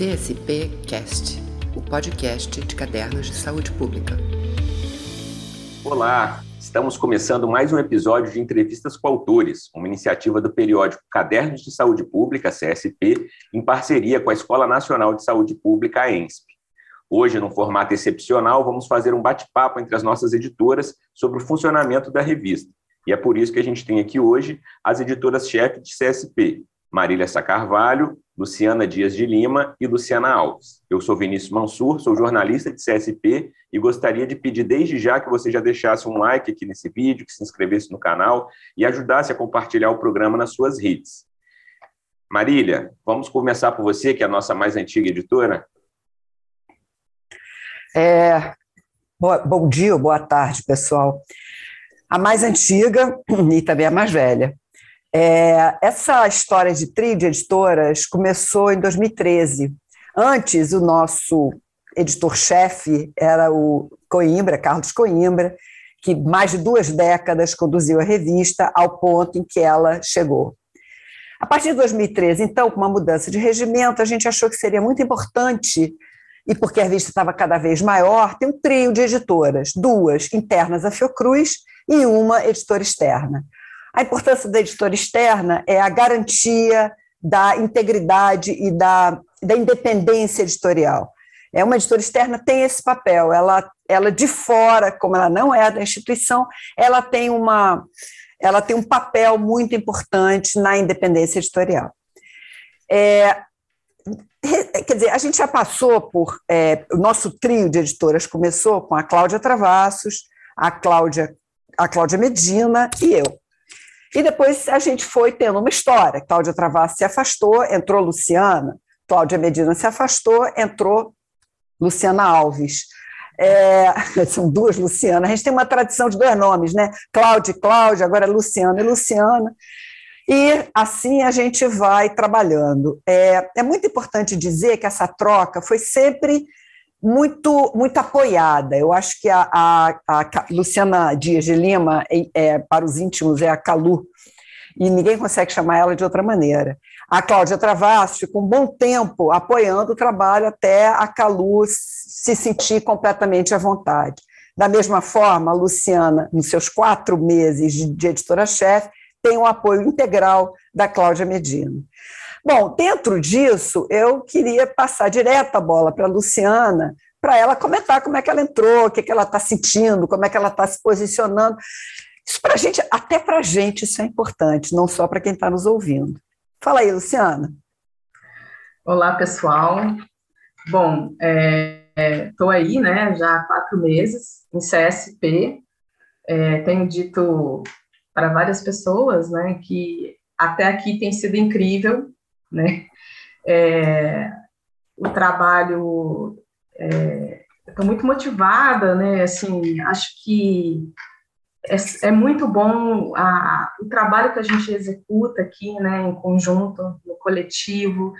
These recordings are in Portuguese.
CSP Cast, o podcast de cadernos de saúde pública. Olá, estamos começando mais um episódio de Entrevistas com Autores, uma iniciativa do periódico Cadernos de Saúde Pública, CSP, em parceria com a Escola Nacional de Saúde Pública, a ENSP. Hoje, num formato excepcional, vamos fazer um bate-papo entre as nossas editoras sobre o funcionamento da revista. E é por isso que a gente tem aqui hoje as editoras-chefe de CSP, Marília Sacarvalho, Luciana Dias de Lima e Luciana Alves. Eu sou Vinícius Mansur, sou jornalista de CSP e gostaria de pedir desde já que você já deixasse um like aqui nesse vídeo, que se inscrevesse no canal e ajudasse a compartilhar o programa nas suas redes. Marília, vamos começar por você, que é a nossa mais antiga editora. É, bom dia, boa tarde, pessoal. A mais antiga e também a mais velha. É, essa história de trio de editoras começou em 2013. Antes, o nosso editor-chefe era o Coimbra, Carlos Coimbra, que mais de duas décadas conduziu a revista ao ponto em que ela chegou. A partir de 2013, então, com uma mudança de regimento, a gente achou que seria muito importante, e porque a revista estava cada vez maior, ter um trio de editoras, duas internas à Fiocruz e uma editora externa. A importância da editora externa é a garantia da integridade e da, da independência editorial. É uma editora externa tem esse papel, ela, ela de fora, como ela não é da instituição, ela tem uma ela tem um papel muito importante na independência editorial. É, quer dizer, a gente já passou por. É, o nosso trio de editoras começou com a Cláudia Travassos, a Cláudia, a Cláudia Medina e eu. E depois a gente foi tendo uma história. Cláudia Travassos se afastou, entrou Luciana, Cláudia Medina se afastou, entrou Luciana Alves. É, são duas Lucianas. A gente tem uma tradição de dois nomes, né? Cláudia e Cláudia, agora é Luciana e Luciana. E assim a gente vai trabalhando. É, é muito importante dizer que essa troca foi sempre muito muito apoiada. Eu acho que a, a, a Luciana Dias de Lima, é, é, para os íntimos, é a Calu, e ninguém consegue chamar ela de outra maneira. A Cláudia Travassos ficou um bom tempo apoiando o trabalho até a Calu se sentir completamente à vontade. Da mesma forma, a Luciana, nos seus quatro meses de editora-chefe, tem o apoio integral da Cláudia Medina. Bom, dentro disso, eu queria passar direto a bola para a Luciana, para ela comentar como é que ela entrou, o que, é que ela está sentindo, como é que ela está se posicionando. Isso para gente, até para a gente, isso é importante, não só para quem está nos ouvindo. Fala aí, Luciana. Olá, pessoal. Bom, estou é, aí, né, já há quatro meses em CSP. É, tenho dito para várias pessoas, né, que até aqui tem sido incrível, né? É, o trabalho, é, estou muito motivada, né? Assim, acho que é, é muito bom a, o trabalho que a gente executa aqui, né? Em conjunto, no coletivo,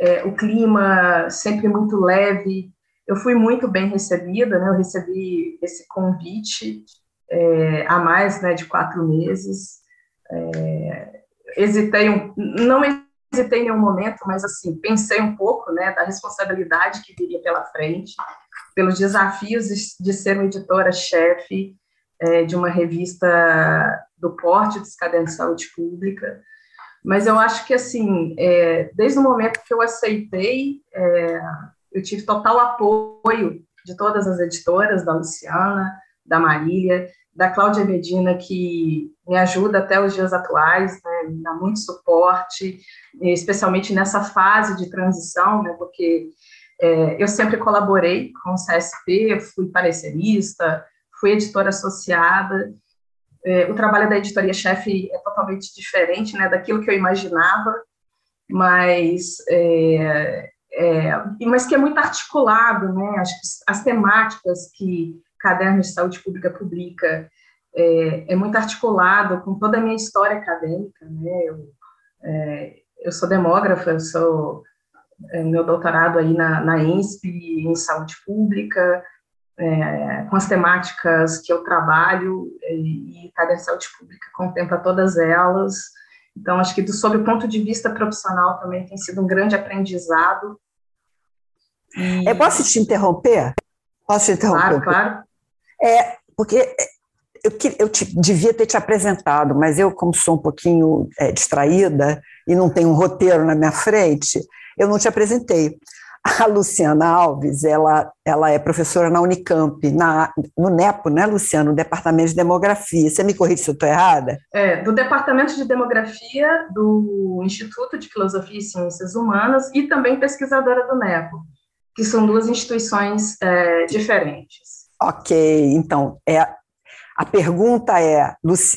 é, o clima sempre muito leve. Eu fui muito bem recebida, né? Eu recebi esse convite é, há mais, né? De quatro meses. É, hesitei, um, não hesitei em nenhum momento, mas assim, pensei um pouco, né, da responsabilidade que viria pela frente, pelos desafios de ser uma editora-chefe é, de uma revista do porte dos cadernos de saúde pública, mas eu acho que, assim, é, desde o momento que eu aceitei, é, eu tive total apoio de todas as editoras, da Luciana, da Marília, da Cláudia Medina, que me ajuda até os dias atuais, né, me dá muito suporte, especialmente nessa fase de transição, né, porque é, eu sempre colaborei com o CSP, fui parecerista, fui editora associada, é, o trabalho da editoria-chefe é totalmente diferente né, daquilo que eu imaginava, mas, é, é, mas que é muito articulado, né, as, as temáticas que Caderno de Saúde Pública publica é, é, muito articulado com toda a minha história acadêmica, né? Eu, é, eu sou demógrafa, eu sou é, meu doutorado aí na, na INSP em saúde pública, é, com as temáticas que eu trabalho e, e Caderno de Saúde Pública contempla todas elas. Então, acho que do, sob o ponto de vista profissional também tem sido um grande aprendizado E... Eu posso te interromper? Posso te interromper? Claro, claro. É, porque eu, eu te, devia ter te apresentado, mas eu, como sou um pouquinho é, distraída e não tenho um roteiro na minha frente, eu não te apresentei. A Luciana Alves, ela, ela é professora na Unicamp, na, no NEPO, né, Luciana? No Departamento de Demografia. Você me corrige se eu estou errada? É, do Departamento de Demografia do Instituto de Filosofia e Ciências Humanas e também pesquisadora do NEPO, que são duas instituições é, diferentes. Ok, então, é, a pergunta é,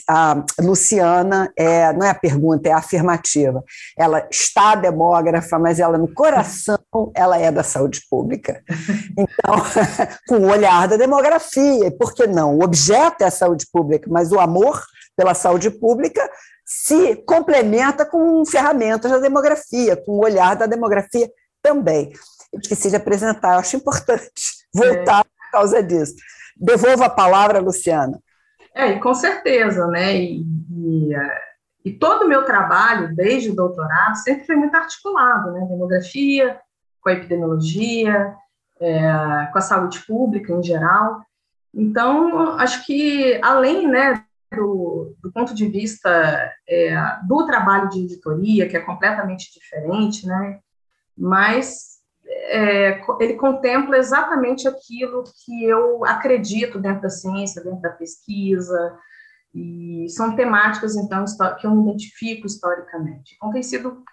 a Luciana, é, não é a pergunta, é a afirmativa. Ela está demógrafa, mas ela no coração, ela é da saúde pública. Então, com o olhar da demografia, e por que não? O objeto é a saúde pública, mas o amor pela saúde pública se complementa com ferramentas da demografia, com o olhar da demografia também. Eu esqueci de apresentar, eu acho importante voltar é. Causa disso. Devolvo a palavra, Luciana. É, e com certeza, né? E, e, é, e todo o meu trabalho, desde o doutorado, sempre foi muito articulado, né? Demografia, com a epidemiologia, é, com a saúde pública em geral. Então, acho que, além né, do, do ponto de vista é, do trabalho de editoria, que é completamente diferente, né? Mas é, ele contempla exatamente aquilo que eu acredito dentro da ciência, dentro da pesquisa, e são temáticas, então, que eu identifico historicamente. Então, tem sido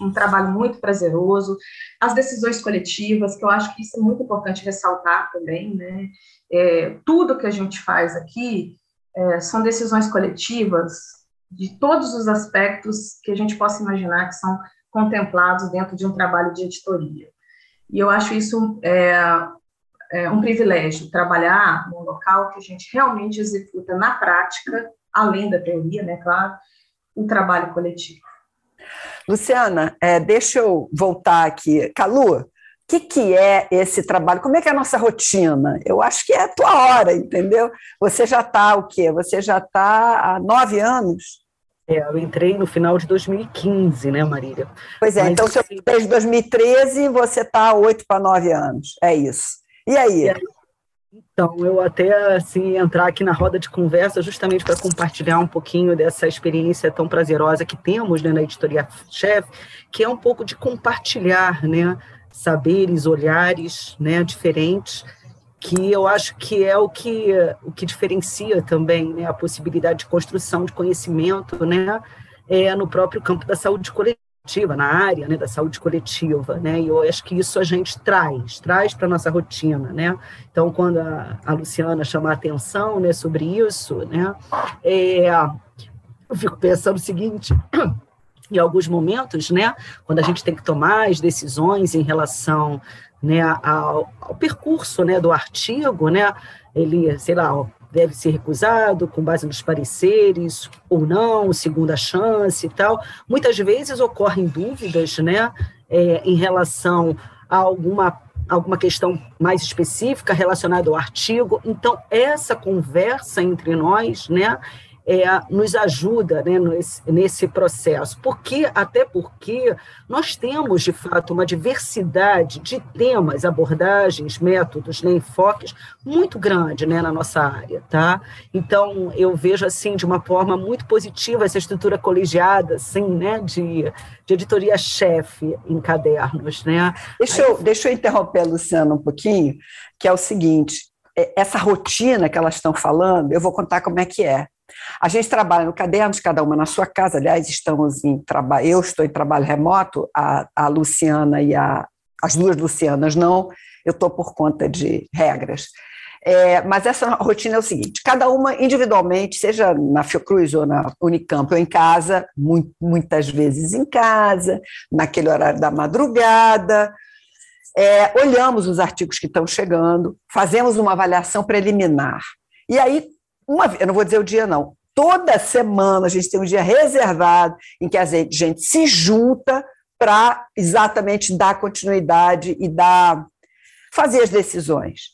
um trabalho muito prazeroso. As decisões coletivas, que eu acho que isso é muito importante ressaltar também, né? É, tudo que a gente faz aqui é, são decisões coletivas de todos os aspectos que a gente possa imaginar que são contemplados dentro de um trabalho de editoria. E eu acho isso é, é um privilégio, trabalhar num local que a gente realmente executa na prática, além da teoria, né, claro, o trabalho coletivo. Luciana, é, deixa eu voltar aqui. Calu, o que, que é esse trabalho? Como é que é a nossa rotina? Eu acho que é a tua hora, entendeu? Você já está o quê? Você já está há nove anos? É, eu entrei no final de 2015, né, Marília? Pois é, Mas, então assim, desde 2013 você está oito para nove anos, é isso. E aí? Então, eu até assim entrar aqui na roda de conversa justamente para compartilhar um pouquinho dessa experiência tão prazerosa que temos né, na editoria chefe, que é um pouco de compartilhar, né, saberes, olhares, né, diferentes que eu acho que é o que, o que diferencia também né, a possibilidade de construção de conhecimento né, é, no próprio campo da saúde coletiva, na área né, da saúde coletiva, né, e eu acho que isso a gente traz, traz para a nossa rotina, né, então quando a, a Luciana chama a atenção, né, sobre isso, né, é, eu fico pensando o seguinte, em alguns momentos, né, quando a gente tem que tomar as decisões em relação né, ao, ao, percurso né, do artigo, né, ele, sei lá, deve ser recusado com base nos pareceres ou não, segunda chance e tal. Muitas vezes ocorrem dúvidas né, é, em relação a alguma alguma questão mais específica relacionada ao artigo. Então, essa conversa entre nós, né, é, nos ajuda né, nesse, nesse processo. Porque, até porque nós temos, de fato, uma diversidade de temas, abordagens, métodos, né, enfoques muito grande né, na nossa área. Tá? Então, eu vejo assim de uma forma muito positiva essa estrutura colegiada assim, né, de, de editoria-chefe em cadernos. Né? Deixa, eu, deixa eu interromper a Luciana um pouquinho, que é o seguinte, é, essa rotina que elas estão falando, eu vou contar como é que é. A gente trabalha no cadernos, cada uma na sua casa. Aliás, estamos em trabalho. Eu estou em trabalho remoto, a, a Luciana e a, as duas Lucianas não. Eu estou por conta de regras. É, mas essa rotina é o seguinte: cada uma individualmente, seja na Fiocruz ou na Unicamp ou em casa, muitas vezes em casa, naquele horário da madrugada, é, olhamos os artigos que estão chegando, fazemos uma avaliação preliminar. E aí uma, eu não vou dizer o dia, não. Toda semana a gente tem um dia reservado em que a gente se junta para exatamente dar continuidade e dar fazer as decisões.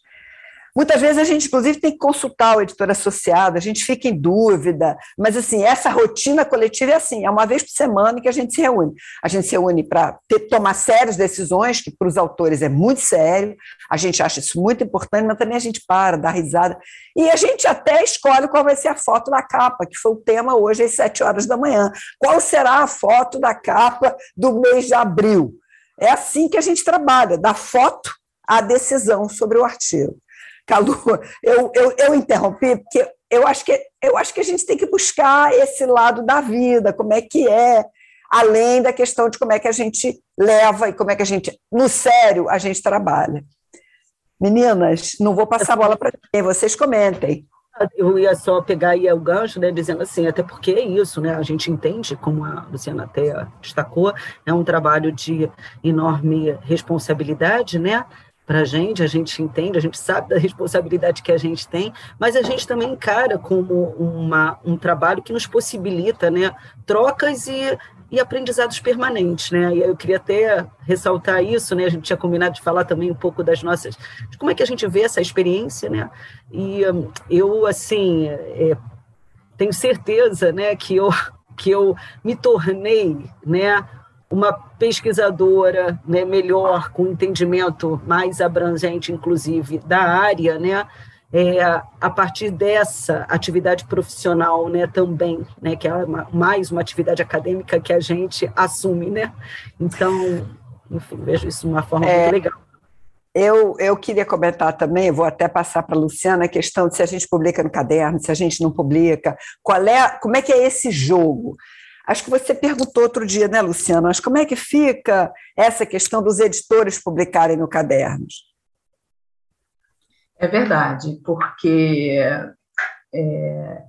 Muitas vezes a gente, inclusive, tem que consultar o editor associado, a gente fica em dúvida, mas assim, essa rotina coletiva é assim, é uma vez por semana que a gente se reúne. A gente se reúne para tomar sérias decisões, que para os autores é muito sério, a gente acha isso muito importante, mas também a gente para, dá risada. E a gente até escolhe qual vai ser a foto da capa, que foi o tema hoje às sete horas da manhã. Qual será a foto da capa do mês de abril? É assim que a gente trabalha, da foto à decisão sobre o artigo. Calu, eu, eu, eu interrompi porque eu acho, que, eu acho que a gente tem que buscar esse lado da vida, como é que é, além da questão de como é que a gente leva e como é que a gente, no sério, a gente trabalha. Meninas, não vou passar a bola para ninguém, vocês comentem. Eu ia só pegar aí o gancho, né, dizendo assim, até porque é isso, né, a gente entende, como a Luciana até destacou, é um trabalho de enorme responsabilidade, né, para a gente, a gente entende, a gente sabe da responsabilidade que a gente tem, mas a gente também encara como uma, um trabalho que nos possibilita né, trocas e, e aprendizados permanentes. Né? E eu queria até ressaltar isso, né? a gente tinha combinado de falar também um pouco das nossas, de como é que a gente vê essa experiência, né? e eu, assim, é, tenho certeza né, que, eu, que eu me tornei né, uma pesquisadora né, melhor, com entendimento mais abrangente, inclusive, da área, né, é, a partir dessa atividade profissional né, também, né, que é uma, mais uma atividade acadêmica que a gente assume. Né? Então, enfim, vejo isso de uma forma é, muito legal. Eu, eu queria comentar também, vou até passar para a Luciana, a questão de se a gente publica no caderno, se a gente não publica, qual é, como é que é esse jogo? Acho que você perguntou outro dia, né, Luciano? Mas como é que fica essa questão dos editores publicarem no cadernos? É verdade, porque é,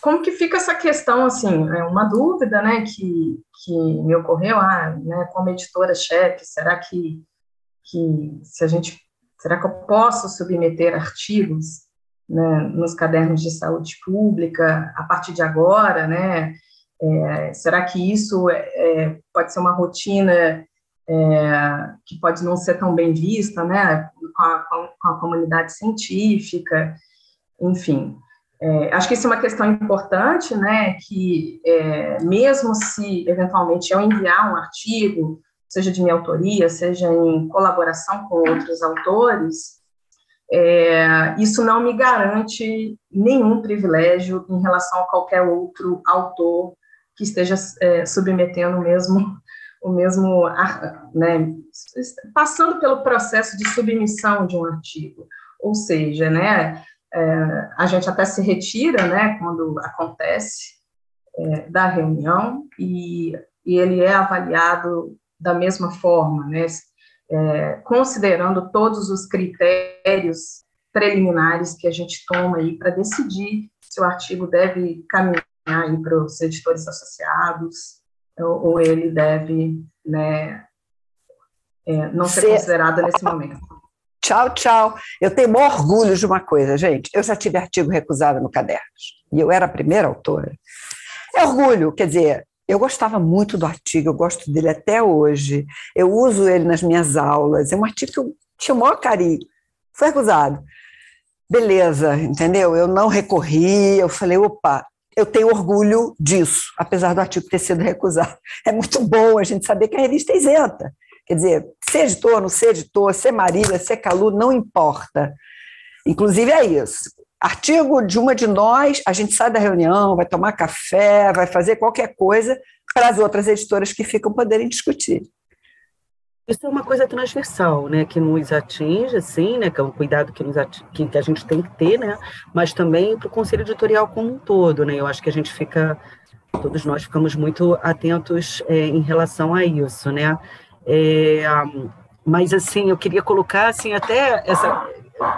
como que fica essa questão, assim, é uma dúvida, né, que, que me ocorreu, ah, né, como editora-chefe, será que, que se a gente, será que eu posso submeter artigos, né, nos cadernos de saúde pública a partir de agora, né, é, será que isso é, é, pode ser uma rotina é, que pode não ser tão bem vista, né, com a, com a comunidade científica, enfim. É, acho que isso é uma questão importante, né, que é, mesmo se eventualmente eu enviar um artigo, seja de minha autoria, seja em colaboração com outros autores, é, isso não me garante nenhum privilégio em relação a qualquer outro autor que esteja é, submetendo o mesmo, o mesmo né, passando pelo processo de submissão de um artigo. Ou seja, né, é, a gente até se retira né, quando acontece é, da reunião e, e, ele é avaliado da mesma forma, né, é, considerando todos os critérios preliminares que a gente toma aí para decidir se o artigo deve caminhar aí para os editores associados, ou, ou ele deve né, é, não ser, ser considerado nesse momento. Tchau, tchau. Eu tenho maior orgulho de uma coisa, gente. Eu já tive artigo recusado no Cadernos, e eu era a primeira autora. É orgulho, quer dizer, eu gostava muito do artigo, eu gosto dele até hoje. Eu uso ele nas minhas aulas. É um artigo que eu tinha o maior carinho. Foi recusado. Beleza, entendeu? Eu não recorri, eu falei, opa, eu tenho orgulho disso, apesar do artigo ter sido recusado. É muito bom a gente saber que a revista é isenta. Quer dizer, ser editor, não ser editor, ser Marília, ser Calu, não importa. Inclusive é isso. Artigo de uma de nós, a gente sai da reunião, vai tomar café, vai fazer qualquer coisa para as outras editoras que ficam poderem discutir. Isso é uma coisa transversal, né, que nos atinge, sim, né, que é um cuidado que, nos atinge, que, a gente tem que ter, né, mas também para o conselho editorial como um todo, né, eu acho que a gente fica, todos nós ficamos muito atentos é, em relação a isso, né, é, mas assim, eu queria colocar, assim, até essa,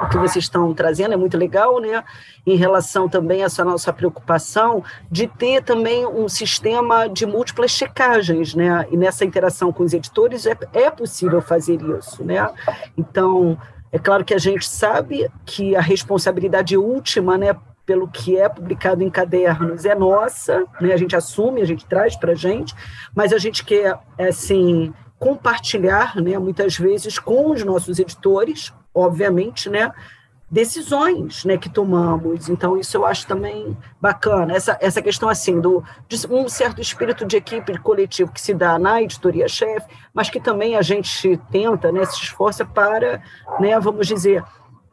o que vocês estão trazendo é muito legal, né? Em relação também a essa nossa preocupação de ter também um sistema de múltiplas checagens, né? E nessa interação com os editores é, é possível fazer isso, né? Então, é claro que a gente sabe que a responsabilidade última, né? pelo que é publicado em cadernos é nossa, né? A gente assume, a gente traz para a gente, mas a gente quer assim compartilhar, né? Muitas vezes com os nossos editores, obviamente, né? decisões né, que tomamos. Então, isso eu acho também bacana. Essa, essa questão assim do de um certo espírito de equipe coletivo que se dá na editoria-chefe, mas que também a gente tenta, né, se esforça para, né, vamos dizer,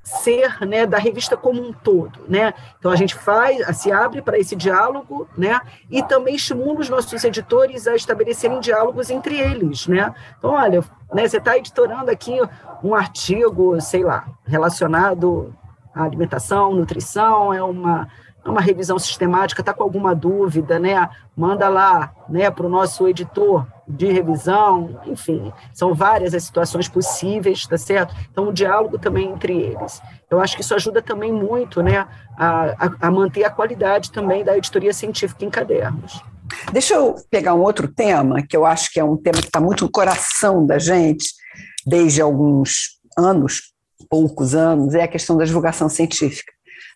ser né, da revista como um todo. Né? Então, a gente faz, se abre para esse diálogo né, e também estimula os nossos editores a estabelecerem diálogos entre eles. Né? Então, olha, né, você está editorando aqui um artigo, sei lá, relacionado à alimentação, nutrição, é uma uma revisão sistemática, está com alguma dúvida, né? Manda lá, né, para o nosso editor de revisão, enfim, são várias as situações possíveis, tá certo? Então, o diálogo também entre eles. Eu acho que isso ajuda também muito, né, a, a, a manter a qualidade também da editoria científica em cadernos. Deixa eu pegar um outro tema, que eu acho que é um tema que está muito no coração da gente, desde alguns anos, poucos anos, é a questão da divulgação científica.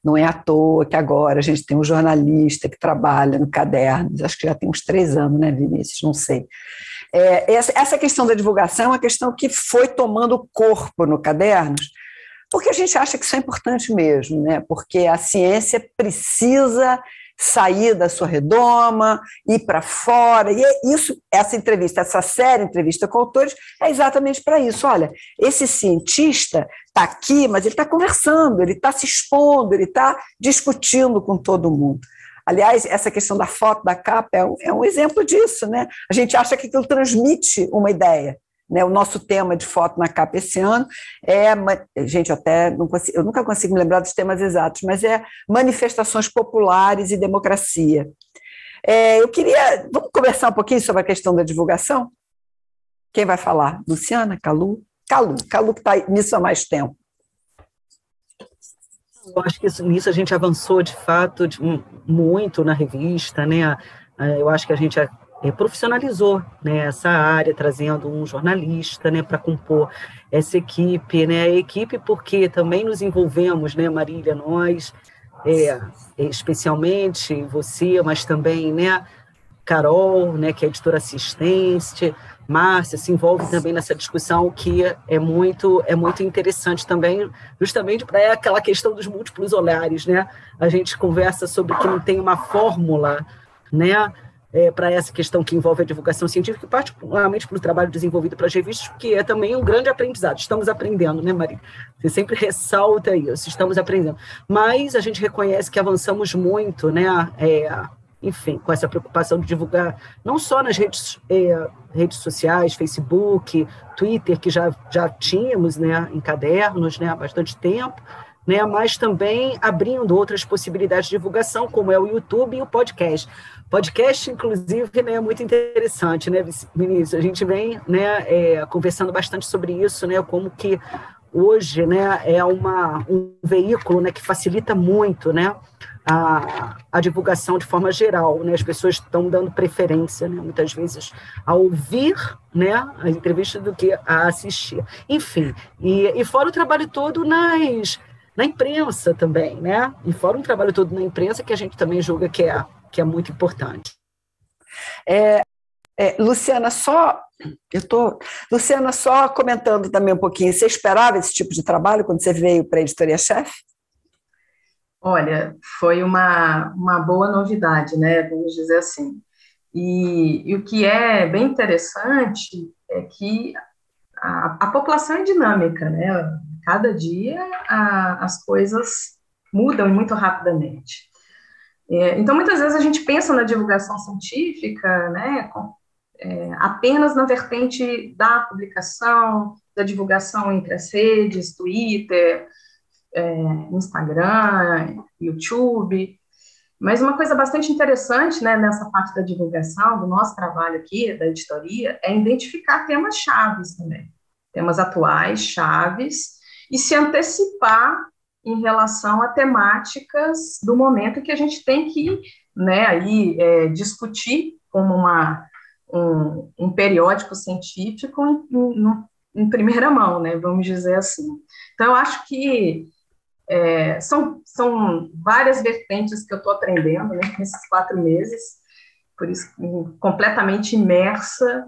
Não é à toa que agora a gente tem um jornalista que trabalha no Cadernos, acho que já tem uns três anos, né, Vinícius? Não sei. É, essa questão da divulgação é uma questão que foi tomando corpo no Cadernos, porque a gente acha que isso é importante mesmo, né? porque a ciência precisa sair da sua redoma, ir para fora. E é isso, essa entrevista, essa série entrevista com autores, é exatamente para isso. Olha, esse cientista está aqui, mas ele está conversando, ele está se expondo, ele está discutindo com todo mundo. Aliás, essa questão da foto da capa é um, é um exemplo disso, né? A gente acha que aquilo transmite uma ideia. Né, o nosso tema de foto na capa esse ano é, gente, eu até não consigo, eu nunca consigo me lembrar dos temas exatos, mas é manifestações populares e democracia. É, eu queria, vamos conversar um pouquinho sobre a questão da divulgação? Quem vai falar? Luciana, Calu? Calu, Calu que está nisso há mais tempo. Eu acho que isso, nisso a gente avançou de fato de, muito na revista, né? Eu acho que a gente é, profissionalizou né, essa área, trazendo um jornalista né, para compor essa equipe, né, equipe porque também nos envolvemos, né, Marília, nós, é, especialmente você, mas também né, Carol, né, que é editora assistente, Márcia se envolve também nessa discussão que é muito é muito interessante também, justamente para é aquela questão dos múltiplos olhares, né? A gente conversa sobre que não tem uma fórmula, né? É, para essa questão que envolve a divulgação científica, particularmente para o trabalho desenvolvido para as revistas, que é também um grande aprendizado. Estamos aprendendo, né, Maria? Você sempre ressalta isso, estamos aprendendo. Mas a gente reconhece que avançamos muito, né? É, enfim, com essa preocupação de divulgar, não só nas redes, é, redes sociais, Facebook, Twitter, que já, já tínhamos né, em cadernos né, há bastante tempo, né, mas também abrindo outras possibilidades de divulgação, como é o YouTube e o podcast. Podcast, inclusive, né, é muito interessante, né, Vinícius? A gente vem né, é, conversando bastante sobre isso, né, como que hoje né, é uma, um veículo né, que facilita muito né, a, a divulgação de forma geral. Né? As pessoas estão dando preferência, né, muitas vezes, a ouvir né, a entrevista do que a assistir. Enfim, e, e fora o trabalho todo nas na imprensa também, né? E fora um trabalho todo na imprensa que a gente também julga que é, que é muito importante. É, é, Luciana, só eu tô, Luciana, só comentando também um pouquinho. Você esperava esse tipo de trabalho quando você veio para a editoria chefe? Olha, foi uma, uma boa novidade, né? Vamos dizer assim. E, e o que é bem interessante é que a, a população é dinâmica, né? Cada dia a, as coisas mudam muito rapidamente. É, então, muitas vezes a gente pensa na divulgação científica, né, com, é, apenas na vertente da publicação, da divulgação entre as redes, Twitter, é, Instagram, YouTube. Mas uma coisa bastante interessante né, nessa parte da divulgação, do nosso trabalho aqui, da editoria, é identificar temas chaves também, temas atuais, chaves, e se antecipar em relação a temáticas do momento que a gente tem que né, aí, é, discutir como uma, um, um periódico científico em, em, em, primeira mão, né, vamos dizer assim. Então, eu acho que é, são, são várias vertentes que eu estou aprendendo né, nesses quatro meses, por isso, completamente imersa.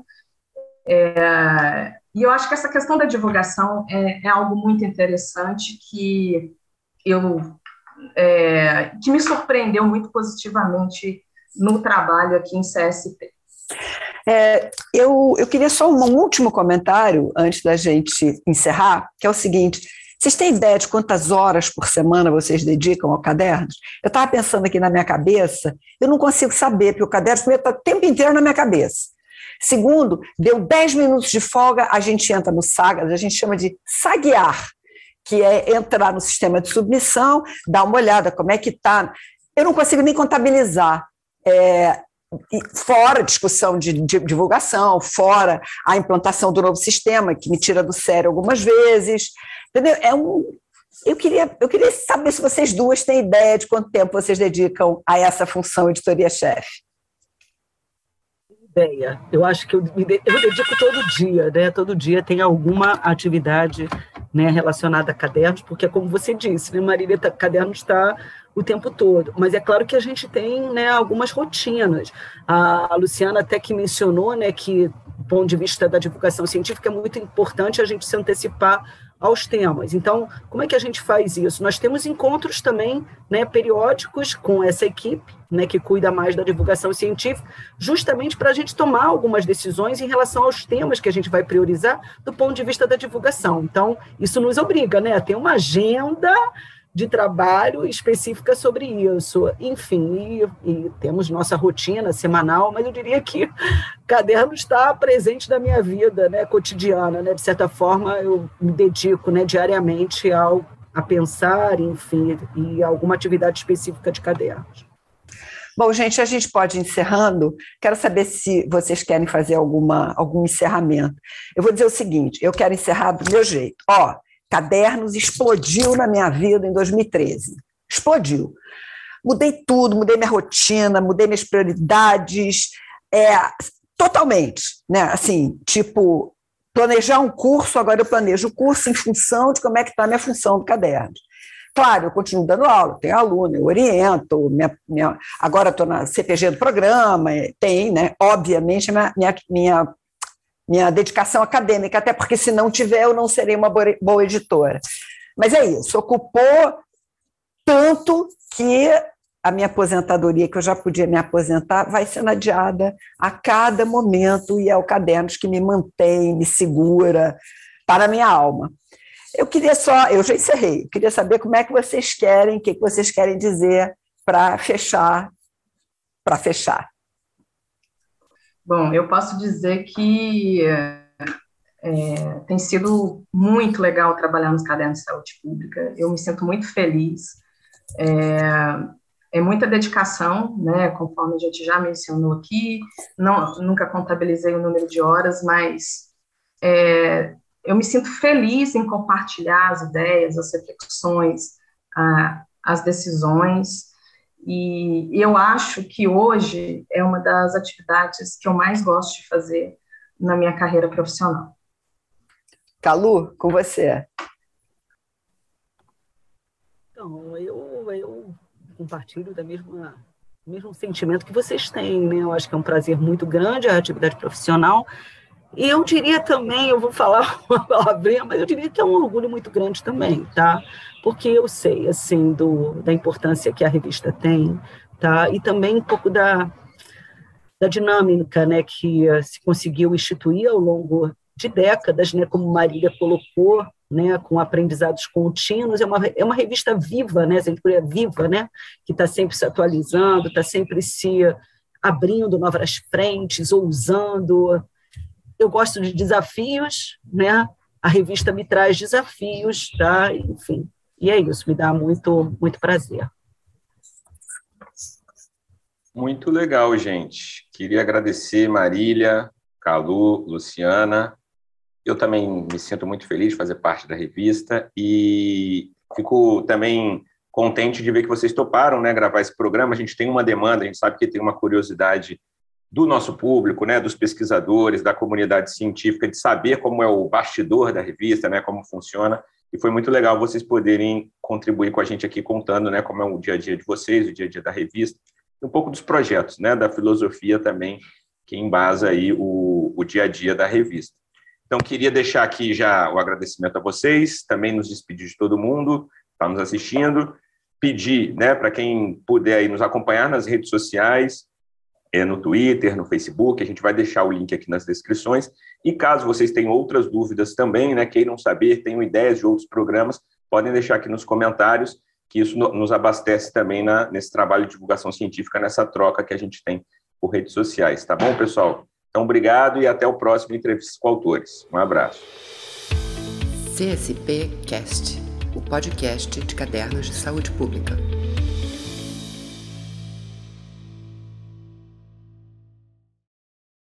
É, e eu acho que essa questão da divulgação é, é algo muito interessante que eu é, que me surpreendeu muito positivamente no trabalho aqui em CSP. É, eu, eu queria só um último comentário antes da gente encerrar, que é o seguinte: vocês têm ideia de quantas horas por semana vocês dedicam ao cadernos? Eu estava pensando aqui na minha cabeça, eu não consigo saber, porque o caderno está o tempo inteiro na minha cabeça. Segundo, deu 10 minutos de folga, a gente entra no Sagas, a gente chama de saguear, que é entrar no sistema de submissão, dar uma olhada como é que está. Eu não consigo nem contabilizar. É, fora discussão de, de, divulgação, fora a implantação do novo sistema, que me tira do sério algumas vezes. Entendeu? É um, eu queria, eu queria saber se vocês duas têm ideia de quanto tempo vocês dedicam a essa função editoria-chefe ideia. Eu acho que eu me eu dedico todo dia, né? Todo dia tem alguma atividade né, relacionada a cadernos, porque é como você disse, né, Marília, tá, caderno está o tempo todo. Mas é claro que a gente tem né, algumas rotinas. A, a Luciana até que mencionou né, que, do ponto de vista da divulgação científica, é muito importante a gente se antecipar aos temas. Então, como é que a gente faz isso? Nós temos encontros também né, periódicos com essa equipe, né, que cuida mais da divulgação científica, justamente para a gente tomar algumas decisões em relação aos temas que a gente vai priorizar do ponto de vista da divulgação. Então, isso nos obriga né, a ter uma agenda de trabalho específica sobre isso. Enfim, e, e, temos nossa rotina semanal, mas eu diria que caderno está presente na minha vida né, cotidiana. Né? De certa forma, eu me dedico né, diariamente ao, a pensar, enfim, e alguma atividade específica de cadernos. Bom, gente, a gente pode ir encerrando. Quero saber se vocês querem fazer alguma, algum encerramento. Eu vou dizer o seguinte: eu quero encerrar do meu jeito. Ó, Cadernos explodiu na minha vida em 2013. Explodiu. Mudei tudo, mudei minha rotina, mudei minhas prioridades, é, totalmente, né? Assim, tipo, planejar um curso, agora eu planejo o curso em função de como é que está a minha função do caderno. Claro, eu continuo dando aula, tenho aluno, eu oriento, minha, minha, agora estou na CPG do programa, tem, né? Obviamente, minha, minha, minha minha dedicação acadêmica, até porque se não tiver, eu não serei uma boa editora. Mas é isso, ocupou tanto que a minha aposentadoria, que eu já podia me aposentar, vai sendo adiada a cada momento, e é o Cadernos que me mantém, me segura para a minha alma. Eu queria só, eu já encerrei, queria saber como é que vocês querem, o que vocês querem dizer para fechar, para fechar. Bom, eu posso dizer que é, tem sido muito legal trabalhar nos cadernos de saúde pública. Eu me sinto muito feliz. É, é muita dedicação, né? Conforme a gente já mencionou aqui. Não, nunca contabilizei o número de horas, mas é, eu me sinto feliz em compartilhar as ideias, as reflexões, a, as decisões e eu acho que hoje é uma das atividades que eu mais gosto de fazer na minha carreira profissional. Calu, com você. Então, eu, eu compartilho da mesma mesmo sentimento que vocês têm, né? Eu acho que é um prazer muito grande a atividade profissional. E eu diria também, eu vou falar uma palavrinha, mas eu diria que é um orgulho muito grande também, tá? Porque eu sei, assim, do, da importância que a revista tem, tá? E também um pouco da, da dinâmica, né, que uh, se conseguiu instituir ao longo de décadas, né, como Marília colocou, né, com aprendizados contínuos, é uma, é uma revista viva, né, sempre é viva, né, que está sempre se atualizando, está sempre se abrindo novas frentes, ousando, eu gosto de desafios, né? A revista me traz desafios, tá? Enfim, e é isso, me dá muito, muito prazer. Muito legal, gente. Queria agradecer Marília, Calu, Luciana. Eu também me sinto muito feliz de fazer parte da revista e fico também contente de ver que vocês toparam, né, gravar esse programa. A gente tem uma demanda, a gente sabe que tem uma curiosidade do nosso público, né, dos pesquisadores, da comunidade científica, de saber como é o bastidor da revista, né, como funciona. E foi muito legal vocês poderem contribuir com a gente aqui, contando né, como é o dia a dia de vocês, o dia a dia da revista, e um pouco dos projetos, né, da filosofia também, que embasa aí o, o dia a dia da revista. Então, queria deixar aqui já o agradecimento a vocês, também nos despedir de todo mundo, está nos assistindo. Pedir né, para quem puder aí nos acompanhar nas redes sociais, é, no Twitter, no Facebook, a gente vai deixar o link aqui nas descrições. E caso vocês tenham outras dúvidas também, né, queiram saber, tenham ideias de outros programas, podem deixar aqui nos comentários, que isso nos abastece também na, nesse trabalho de divulgação científica, nessa troca que a gente tem por redes sociais. Tá bom, pessoal? Então, obrigado e até o próximo Entrevistas com Autores. Um abraço. CSP Cast, o podcast de cadernos de saúde pública.